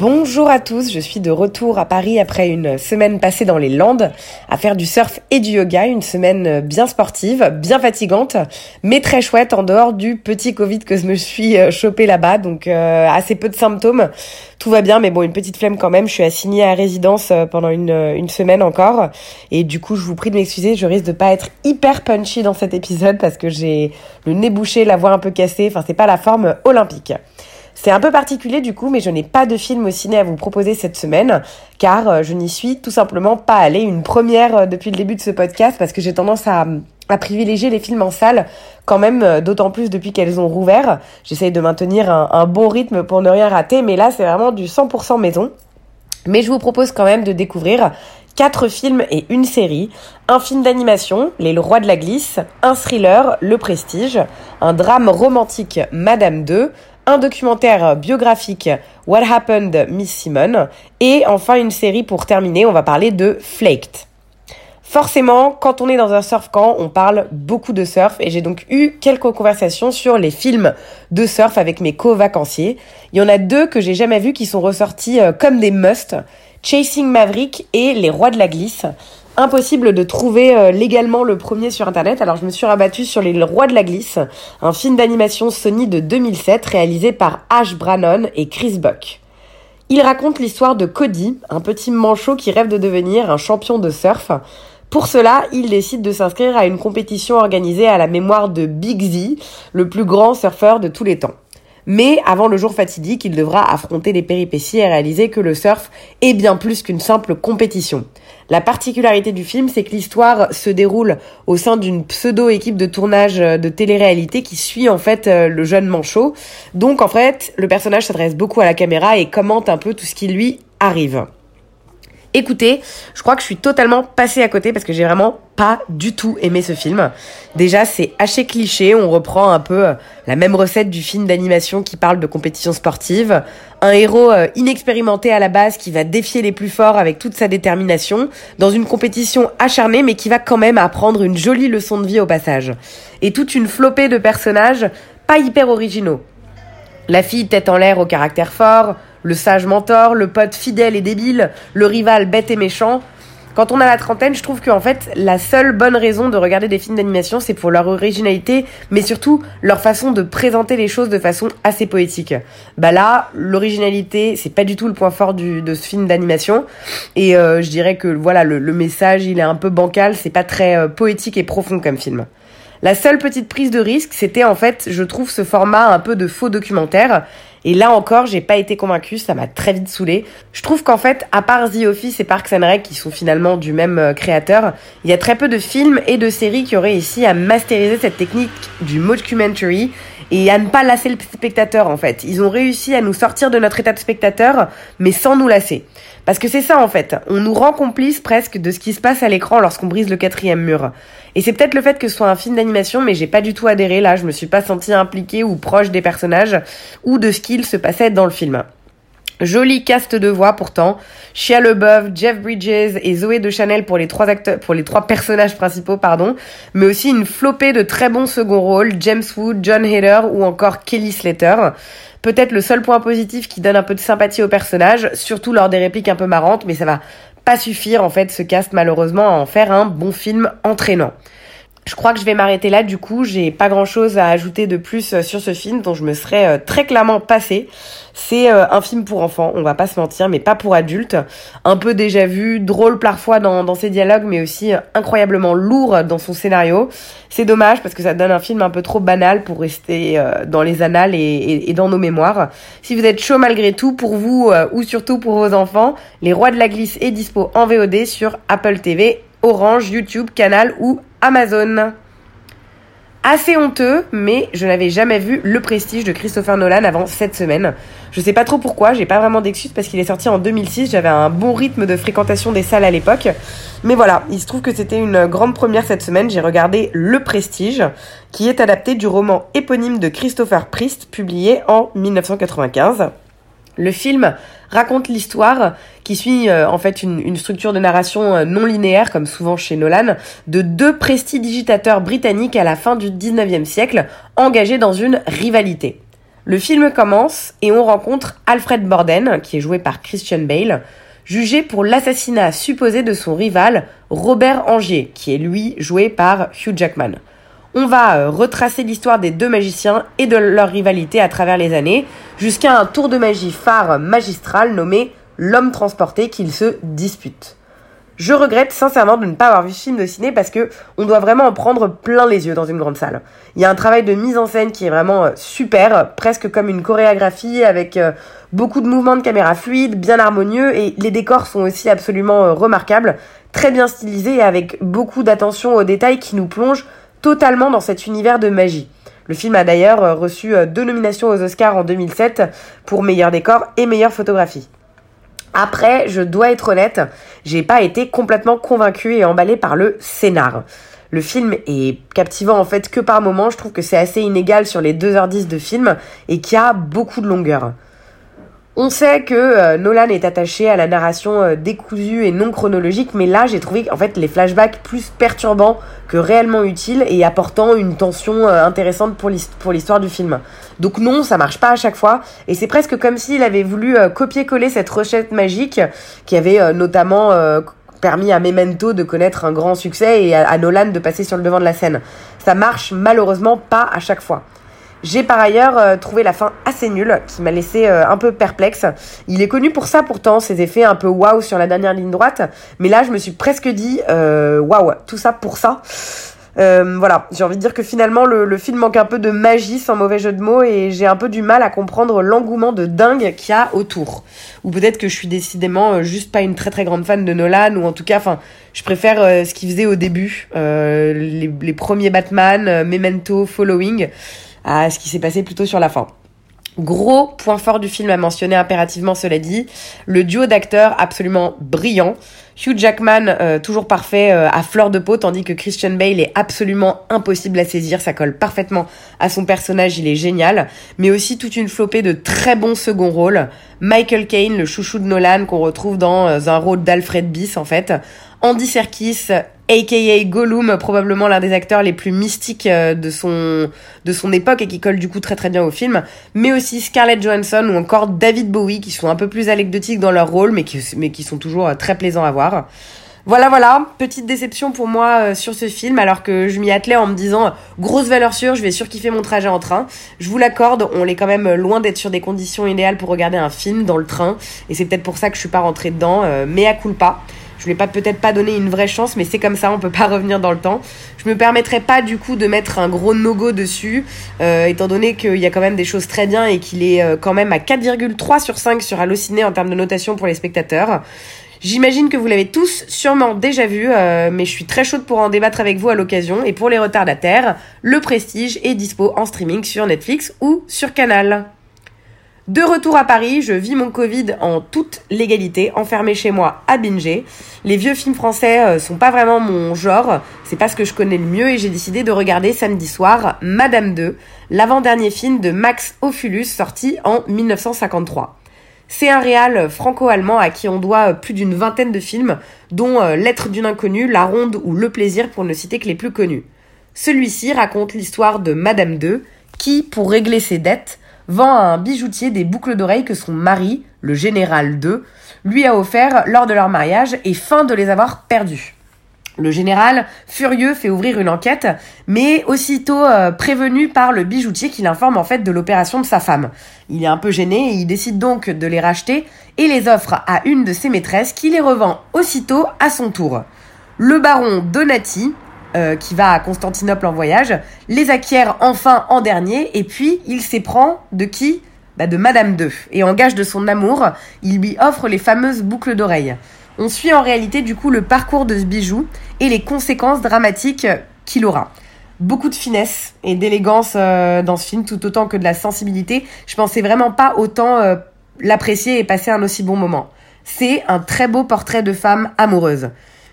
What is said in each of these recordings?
Bonjour à tous, je suis de retour à Paris après une semaine passée dans les Landes à faire du surf et du yoga, une semaine bien sportive, bien fatigante, mais très chouette en dehors du petit Covid que je me suis euh, chopé là-bas, donc euh, assez peu de symptômes, tout va bien, mais bon, une petite flemme quand même, je suis assignée à résidence euh, pendant une, une semaine encore, et du coup je vous prie de m'excuser, je risque de pas être hyper punchy dans cet épisode parce que j'ai le nez bouché, la voix un peu cassée, enfin c'est pas la forme olympique. C'est un peu particulier du coup, mais je n'ai pas de film au ciné à vous proposer cette semaine, car euh, je n'y suis tout simplement pas allée. Une première euh, depuis le début de ce podcast, parce que j'ai tendance à, privilégier les films en salle, quand même, euh, d'autant plus depuis qu'elles ont rouvert. J'essaye de maintenir un, un bon rythme pour ne rien rater, mais là c'est vraiment du 100% maison. Mais je vous propose quand même de découvrir quatre films et une série, un film d'animation, Les Rois de la Glisse, un thriller, Le Prestige, un drame romantique, Madame 2, un documentaire biographique What Happened Miss Simone et enfin une série pour terminer, on va parler de Flaked. Forcément, quand on est dans un surf camp, on parle beaucoup de surf et j'ai donc eu quelques conversations sur les films de surf avec mes co-vacanciers. Il y en a deux que j'ai jamais vus qui sont ressortis euh, comme des musts, Chasing Maverick et Les Rois de la Glisse. Impossible de trouver euh, légalement le premier sur internet, alors je me suis rabattue sur Les Rois de la Glisse, un film d'animation Sony de 2007 réalisé par Ash Brannon et Chris Buck. Il raconte l'histoire de Cody, un petit manchot qui rêve de devenir un champion de surf. Pour cela, il décide de s'inscrire à une compétition organisée à la mémoire de Big Z, le plus grand surfeur de tous les temps. Mais avant le jour fatidique, il devra affronter les péripéties et réaliser que le surf est bien plus qu'une simple compétition. La particularité du film, c'est que l'histoire se déroule au sein d'une pseudo-équipe de tournage de télé-réalité qui suit en fait euh, le jeune manchot. Donc en fait, le personnage s'adresse beaucoup à la caméra et commente un peu tout ce qui lui arrive. Écoutez, je crois que je suis totalement passée à côté parce que j'ai vraiment pas du tout aimé ce film. Déjà, c'est haché cliché, on reprend un peu euh, la même recette du film d'animation qui parle de compétition sportive. Un héros euh, inexpérimenté à la base qui va défier les plus forts avec toute sa détermination dans une compétition acharnée mais qui va quand même apprendre une jolie leçon de vie au passage. Et toute une flopée de personnages pas hyper originaux. La fille tête en l'air au caractère fort, le sage mentor, le pote fidèle et débile, le rival bête et méchant. Quand on a la trentaine, je trouve qu'en fait, la seule bonne raison de regarder des films d'animation, c'est pour leur originalité, mais surtout leur façon de présenter les choses de façon assez poétique. Bah là, l'originalité, c'est pas du tout le point fort du, de ce film d'animation, et euh, je dirais que voilà, le, le, message, il est un peu bancal, c'est pas très euh, poétique et profond comme film. La seule petite prise de risque, c'était en fait, je trouve ce format un peu de faux documentaire. Et là encore, j'ai pas été convaincue, ça m'a très vite saoulé. Je trouve qu'en fait, à part The Office et Parks and Rec, qui sont finalement du même euh, créateur, il y a très peu de films et de séries qui auraient réussi à masteriser cette technique du mockumentary et à ne pas lasser le spectateur en fait. Ils ont réussi à nous sortir de notre état de spectateur, mais sans nous lasser. Parce que c'est ça en fait, on nous rend complices presque de ce qui se passe à l'écran lorsqu'on brise le quatrième mur. Et c'est peut-être le fait que ce soit un film d'animation, mais j'ai pas du tout adhéré là, je me suis pas sentie impliquée ou proche des personnages ou de ce qu'il se passait dans le film. Joli cast de voix pourtant. Shia LeBeouf, Jeff Bridges et Zoé de Chanel pour les trois acteurs, pour les trois personnages principaux, pardon. Mais aussi une flopée de très bons second rôles. James Wood, John Hader ou encore Kelly Slater. Peut-être le seul point positif qui donne un peu de sympathie au personnage, surtout lors des répliques un peu marrantes, mais ça va pas suffire en fait ce cast malheureusement à en faire un bon film entraînant. Je crois que je vais m'arrêter là, du coup, j'ai pas grand chose à ajouter de plus euh, sur ce film dont je me serais euh, très clairement passé. C'est euh, un film pour enfants, on va pas se mentir, mais pas pour adultes. Un peu déjà vu, drôle parfois dans, ses dialogues, mais aussi incroyablement lourd dans son scénario. C'est dommage parce que ça donne un film un peu trop banal pour rester dans les annales et, et, et, dans nos mémoires. Si vous êtes chaud malgré tout, pour vous ou surtout pour vos enfants, Les Rois de la Glisse est dispo en VOD sur Apple TV, Orange, YouTube, Canal ou Amazon. Assez honteux, mais je n'avais jamais vu Le Prestige de Christopher Nolan avant cette semaine. Je sais pas trop pourquoi, j'ai pas vraiment d'excuses parce qu'il est sorti en 2006, j'avais un bon rythme de fréquentation des salles à l'époque. Mais voilà, il se trouve que c'était une grande première cette semaine, j'ai regardé Le Prestige, qui est adapté du roman éponyme de Christopher Priest, publié en 1995. Le film raconte l'histoire qui suit euh, en fait une, structure de narration euh, non linéaire, comme souvent chez Nolan, de deux prestidigitateurs britanniques à la fin du 19e siècle, engagés dans une rivalité. Le film commence et on rencontre Alfred Borden, qui est joué par Christian Bale, jugé pour l'assassinat supposé de son rival Robert Angier, qui est lui joué par Hugh Jackman. On va euh, retracer l'histoire des deux magiciens et de leur rivalité à travers les années, jusqu'à un tour de magie phare magistral nommé L'homme transporté qu'ils se disputent. Je regrette sincèrement de ne pas avoir vu ce film de ciné parce que on doit vraiment en prendre plein les yeux dans une grande salle. Il y a un travail de mise en scène qui est vraiment euh, super, presque comme une chorégraphie avec euh, beaucoup de mouvements de caméra fluides, bien harmonieux et les décors sont aussi absolument remarquables, très bien stylisés et avec beaucoup d'attention aux détails qui nous plongent totalement dans cet univers de magie. Le film a d'ailleurs euh, reçu euh, deux nominations aux Oscars en 2007 pour meilleur décor et meilleure photographie. Après, je dois être honnête, j'ai pas été complètement convaincu et emballé par le scénar. Le film est captivant en fait que par moments, je trouve que c'est assez inégal sur les 2h10 de film et qu'il y a beaucoup de longueur. On sait que euh, Nolan est attaché à la narration euh, décousue et non chronologique, mais là j'ai trouvé en fait les flashbacks plus perturbants que réellement utiles et apportant une tension euh, intéressante pour l'histoire du film. Donc non, ça marche pas à chaque fois et c'est presque comme s'il avait voulu copier-coller cette recette magique qui avait notamment permis à Memento de connaître un grand succès et à Nolan de passer sur le devant de la scène. Ça marche malheureusement pas à chaque fois. J'ai par ailleurs euh, trouvé la fin assez nulle, qui m'a laissé euh, un peu perplexe. Il est connu pour ça pourtant, ses effets un peu waouh sur la dernière ligne droite, mais là je me suis presque dit euh, waouh, tout ça pour ça. voilà, j'ai envie de dire que finalement le, le, film manque un peu de magie sans mauvais jeu de mots et j'ai un peu du mal à comprendre l'engouement de dingue qu'il y a autour. Ou peut-être que je suis décidément juste pas une très très grande fan de Nolan ou en tout cas, enfin, je préfère ce qu'il faisait au début, les, les, premiers Batman, Memento, Following à ce qui s'est passé plutôt sur la fin. Gros point fort du film à mentionner impérativement, cela dit, le duo d'acteurs absolument brillant. Hugh Jackman, euh, toujours parfait euh, à fleur de peau, tandis que Christian Bale est absolument impossible à saisir, ça colle parfaitement à son personnage, il est génial. Mais aussi toute une flopée de très bons second rôles. Michael Caine, le chouchou de Nolan, qu'on retrouve dans euh, un rôle d'Alfred Biss en fait. Andy Serkis, aka Gollum, probablement l'un des acteurs les plus mystiques euh, de son, de son époque et qui colle du coup très très bien au film, mais aussi Scarlett Johansson ou encore David Bowie qui sont un peu plus anecdotiques dans leur rôle mais qui, mais qui sont toujours euh, très plaisants à voir. Voilà, voilà, petite déception pour moi euh, sur ce film, alors que je m'y attelais en me disant grosse valeur sûre, je vais surkiffer mon trajet en train. Je vous l'accorde, on est quand même loin d'être sur des conditions idéales pour regarder un film dans le train, et c'est peut-être pour ça que je suis pas rentrée dedans, mais à culpa. Je lui ai peut-être pas donné une vraie chance, mais c'est comme ça, on peut pas revenir dans le temps. Je me permettrai pas du coup de mettre un gros no-go dessus, euh, étant donné qu'il y a quand même des choses très bien et qu'il est euh, quand même à 4,3 sur 5 sur Allociné en termes de notation pour les spectateurs. J'imagine que vous l'avez tous sûrement déjà vu, euh, mais je suis très chaude pour en débattre avec vous à l'occasion. Et pour les retardataires, le Prestige est dispo en streaming sur Netflix ou sur Canal. De retour à Paris, je vis mon Covid en toute légalité, enfermé chez moi à binger. Les vieux films français euh, sont pas vraiment mon genre, c'est pas ce que je connais le mieux et j'ai décidé de regarder samedi soir Madame 2, l'avant-dernier film de Max Ophulus sorti en 1953. C'est un réal franco-allemand à qui on doit plus d'une vingtaine de films, dont euh, L'être d'une inconnue, La Ronde ou Le Plaisir pour ne citer que les plus connus. Celui-ci raconte l'histoire de Madame 2, qui, pour régler ses dettes, vend à un bijoutier des boucles d'oreilles que son mari, le général 2, lui a offert lors de leur mariage et fin de les avoir perdues. Le général, furieux, fait ouvrir une enquête, mais aussitôt euh, prévenu par le bijoutier qui l'informe en fait de l'opération de sa femme. Il est un peu gêné et il décide donc de les racheter et les offre à une de ses maîtresses qui les revend aussitôt à son tour. Le baron Donati, euh, qui va à Constantinople en voyage, les acquiert enfin en dernier, et puis il s'éprend de qui? Bah De Madame II. Et en gage de son amour, il lui offre les fameuses boucles d'oreilles. On suit en réalité du coup le parcours de ce bijou et les conséquences dramatiques qu'il aura. beaucoup de finesse et d'élégance euh, dans ce film, tout autant que de la sensibilité. Je pensais vraiment pas autant euh, l'apprécier et passer un aussi bon moment. C'est un très beau portrait de femme amoureuse.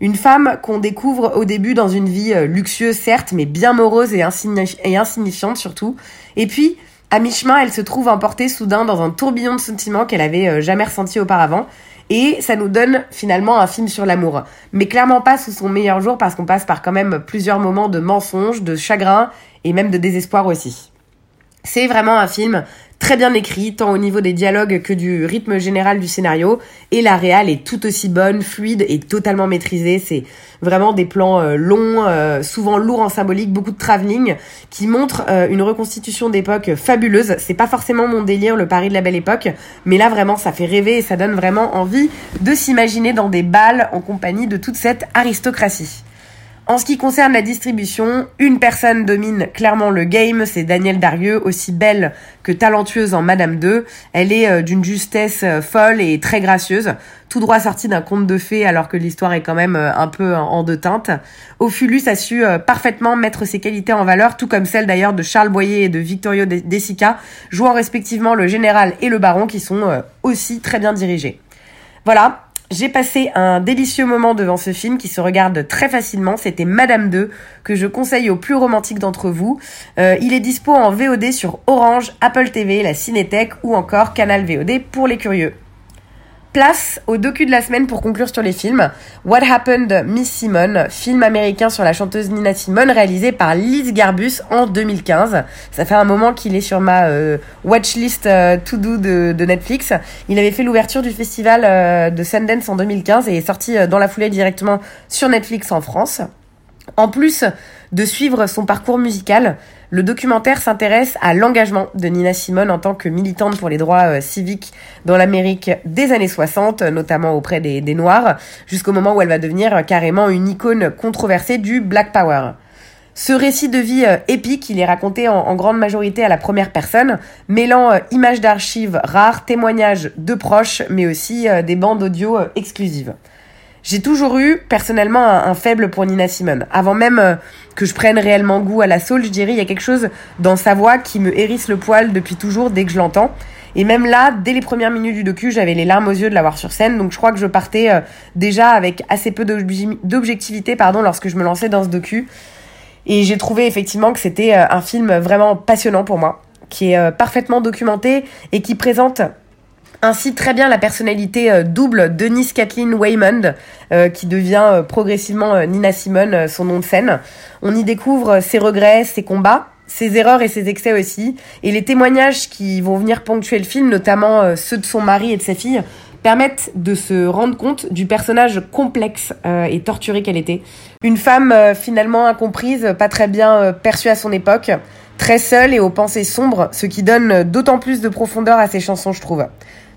Une femme qu'on découvre au début dans une vie euh, luxueuse certes, mais bien morose et, insignifiante surtout. Et puis, à mi-chemin, elle se trouve emportée soudain dans un tourbillon de sentiments qu'elle avait jamais ressenti auparavant. Et ça nous donne finalement un film sur l'amour. Mais clairement pas sous son meilleur jour parce qu'on passe par quand même plusieurs moments de mensonges, de chagrin et même de désespoir aussi. C'est vraiment un film très bien écrit, tant au niveau des dialogues que du rythme général du scénario. Et la réal est tout aussi bonne, fluide et totalement maîtrisée. C'est vraiment des plans euh, longs, euh, souvent lourds en symbolique, beaucoup de travelling, qui montrent euh, une reconstitution d'époque fabuleuse. C'est pas forcément mon délire, le Paris de la belle époque, mais là vraiment ça fait rêver et ça donne vraiment envie de s'imaginer dans des balles en compagnie de toute cette aristocratie. En ce qui concerne la distribution, une personne domine clairement le game, c'est Danielle Darieux, aussi belle que talentueuse en Madame 2. Elle est euh, d'une justesse euh, folle et très gracieuse, tout droit sortie d'un conte de fées alors que l'histoire est quand même euh, un peu en deux teintes. Ophulus a su parfaitement mettre ses qualités en valeur, tout comme celles d'ailleurs de Charles Boyer et de Victorio Desica, jouant respectivement le général et le baron qui sont aussi très bien dirigés. Voilà, j'ai passé un délicieux moment devant ce film qui se regarde très facilement. C'était Madame 2 que je conseille aux plus romantiques d'entre vous. Euh, il est dispo en VOD sur Orange, Apple TV, la Cinétech ou encore Canal VOD pour les curieux. Place au docu de la semaine pour conclure sur les films. What Happened Miss Simone, film américain sur la chanteuse Nina Simone réalisé par Liz Garbus en 2015. Ça fait un moment qu'il est sur ma euh, watchlist euh, to do de, Netflix. Il avait fait l'ouverture du festival euh, de Sundance en 2015 et est sorti dans la foulée directement sur Netflix en France. En plus de suivre son parcours musical, le documentaire s'intéresse à l'engagement de Nina Simone en tant que militante pour les droits euh, civiques dans l'Amérique des années 60, notamment auprès des, Noirs, jusqu'au moment où elle va devenir carrément une icône controversée du Black Power. Ce récit de vie euh, épique, il est raconté en, grande majorité à la première personne, mêlant euh, images d'archives rares, témoignages de proches, mais aussi des bandes audio exclusives. J'ai toujours eu personnellement un, faible pour Nina Simone. Avant même euh, que je prenne réellement goût à la soul, je dirais il y a quelque chose dans sa voix qui me hérisse le poil depuis toujours dès que je l'entends. Et même là, dès les premières minutes du docu, j'avais les larmes aux yeux de la voir sur scène. Donc je crois que je partais euh, déjà avec assez peu d'objectivité pardon, lorsque je me lançais dans ce docu. Et j'ai trouvé effectivement que c'était euh, un film vraiment passionnant pour moi, qui est parfaitement documenté et qui présente ainsi très bien la personnalité euh, double Denise Kathleen Waymond, euh, qui devient euh, progressivement Nina Simone, son nom de scène. On y découvre ses regrets, ses combats, ses erreurs et ses excès aussi, et les témoignages qui vont venir ponctuer le film, notamment ceux de son mari et de sa fille, permettent de se rendre compte du personnage complexe et torturé qu'elle était. Une femme finalement incomprise, pas très bien perçue à son époque, très seule et aux pensées sombres, ce qui donne d'autant plus de profondeur à ses chansons, je trouve.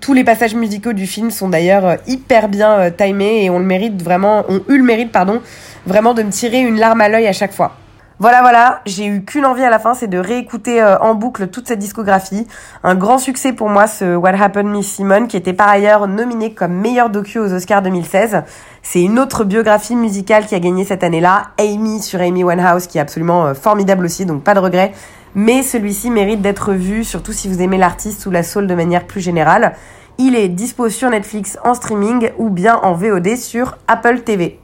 Tous les passages musicaux du film sont d'ailleurs euh, hyper bien euh, timés et on le mérite vraiment, ont eu le mérite, pardon, vraiment de me tirer une larme à l'œil à chaque fois. Voilà, voilà, j'ai eu qu'une envie à la fin, c'est de réécouter euh, en boucle toute cette discographie. Un grand succès pour moi, ce What Happened Miss Simone, qui était par ailleurs nominé comme meilleur docu aux Oscars 2016. C'est une autre biographie musicale qui a gagné cette année-là, Amy sur Amy Winehouse, qui est absolument formidable aussi, donc pas de regret mais celui-ci mérite d'être vu, surtout si vous aimez l'artiste ou la soul de manière plus générale. Il est dispo sur Netflix en streaming ou bien en VOD sur Apple TV.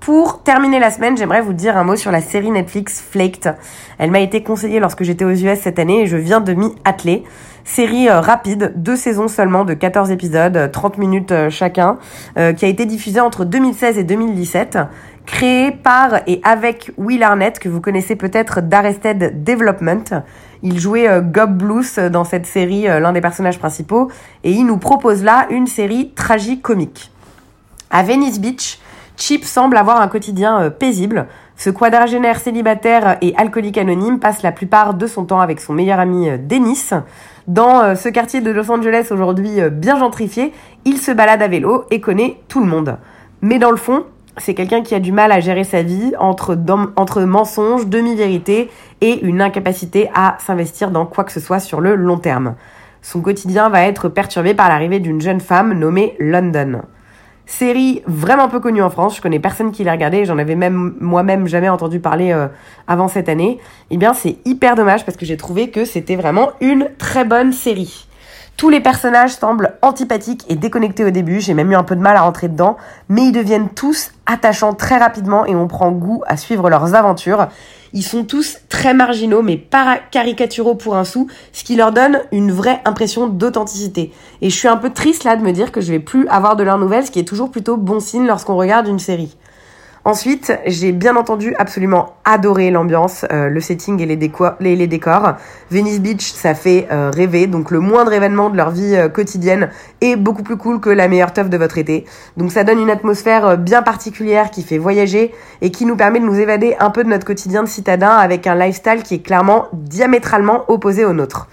Pour terminer la semaine, j'aimerais vous dire un mot sur la série Netflix Flaked. Elle m'a été conseillée lorsque j'étais aux US cette année et je viens de m'y atteler. Série euh, rapide, deux saisons seulement de 14 épisodes, 30 minutes euh, chacun, euh, qui a été diffusée entre 2016 et 2017 créé par et avec Will Arnett, que vous connaissez peut-être d'Arrested Development. Il jouait euh, Gob Blues dans cette série, euh, l'un des personnages principaux, et il nous propose là une série tragique-comique. À Venice Beach, Chip semble avoir un quotidien euh, paisible. Ce quadragénaire célibataire et alcoolique anonyme passe la plupart de son temps avec son meilleur ami Dennis. Dans ce quartier de Los Angeles aujourd'hui bien gentrifié, il se balade à vélo et connaît tout le monde. Mais dans le fond, c'est quelqu'un qui a du mal à gérer sa vie entre, mensonges, demi-vérités et une incapacité à s'investir dans quoi que ce soit sur le long terme. Son quotidien va être perturbé par l'arrivée d'une jeune femme nommée London. Série vraiment peu connue en France, je connais personne qui l'a regardée, j'en avais même moi-même jamais entendu parler euh, avant cette année. Eh bien, c'est hyper dommage parce que j'ai trouvé que c'était vraiment une très bonne série. Tous les personnages semblent antipathiques et déconnectés au début, j'ai même eu un peu de mal à rentrer dedans, mais ils deviennent tous attachants très rapidement et on prend goût à suivre leurs aventures. Ils sont tous très marginaux mais pas caricaturaux pour un sou, ce qui leur donne une vraie impression d'authenticité. Et je suis un peu triste là de me dire que je vais plus avoir de leurs nouvelles, ce qui est toujours plutôt bon signe lorsqu'on regarde une série. Ensuite, j'ai bien entendu absolument adoré l'ambiance, euh, le setting et les, décors. Venice Beach, ça fait euh, rêver, donc le moindre événement de leur vie euh, quotidienne est beaucoup plus cool que la meilleure teuf de votre été. Donc ça donne une atmosphère bien particulière qui fait voyager et qui nous permet de nous évader un peu de notre quotidien de citadin avec un lifestyle qui est clairement diamétralement opposé au nôtre.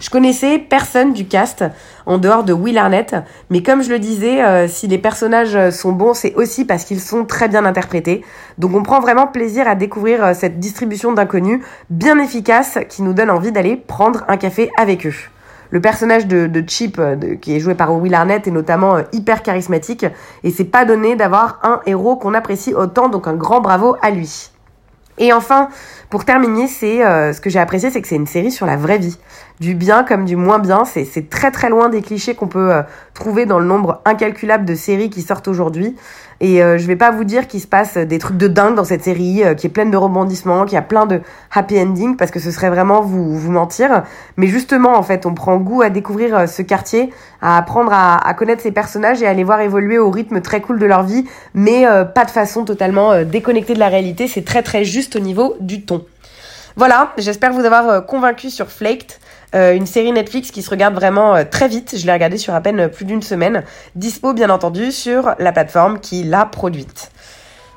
Je connaissais personne du cast en dehors de Will Arnett, mais comme je le disais, euh, si les personnages sont bons, c'est aussi parce qu'ils sont très bien interprétés. Donc on prend vraiment plaisir à découvrir euh, cette distribution d'inconnus bien efficace qui nous donne envie d'aller prendre un café avec eux. Le personnage de, Chip, euh, qui est joué par Will Arnett, est notamment hyper charismatique et c'est pas donné d'avoir un héros qu'on apprécie autant, donc un grand bravo à lui. Et enfin, pour terminer, c'est ce que j'ai apprécié, c'est que c'est une série sur la vraie vie du bien comme du moins bien. C'est très très loin des clichés qu'on peut euh, trouver dans le nombre incalculable de séries qui sortent aujourd'hui. Et euh, je vais pas vous dire qu'il se passe des trucs de dingue dans cette série, euh, qui est pleine de rebondissements, qui a plein de happy ending, parce que ce serait vraiment vous, vous mentir. Mais justement, en fait, on prend goût à découvrir ce quartier, à apprendre à, à, connaître ces personnages et à les voir évoluer au rythme très cool de leur vie, mais pas de façon totalement déconnectée de la réalité. C'est très très juste au niveau du ton. Voilà, j'espère vous avoir convaincu sur Flaked. Euh, une série Netflix qui se regarde vraiment euh, très vite. Je l'ai regardée sur à peine plus d'une semaine. Dispo bien entendu sur la plateforme qui l'a produite.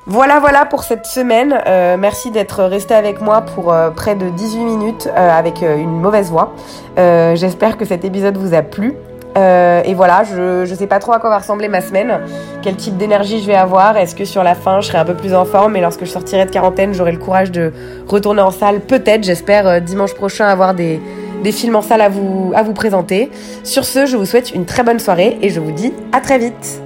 Voilà, voilà pour cette semaine. Euh, merci d'être resté avec moi pour près de 18 minutes avec une mauvaise voix. J'espère que cet épisode vous a plu. et voilà, je ne sais pas trop à quoi va ressembler ma semaine, quel type d'énergie je vais avoir. Est-ce que sur la fin, je serai un peu plus en forme? Et lorsque je sortirai de quarantaine, j'aurai le courage de retourner en salle Peut-être, j'espère dimanche prochain avoir des, des films en salle à vous, à vous présenter. Sur ce, je vous souhaite une très bonne soirée et je vous dis à très vite.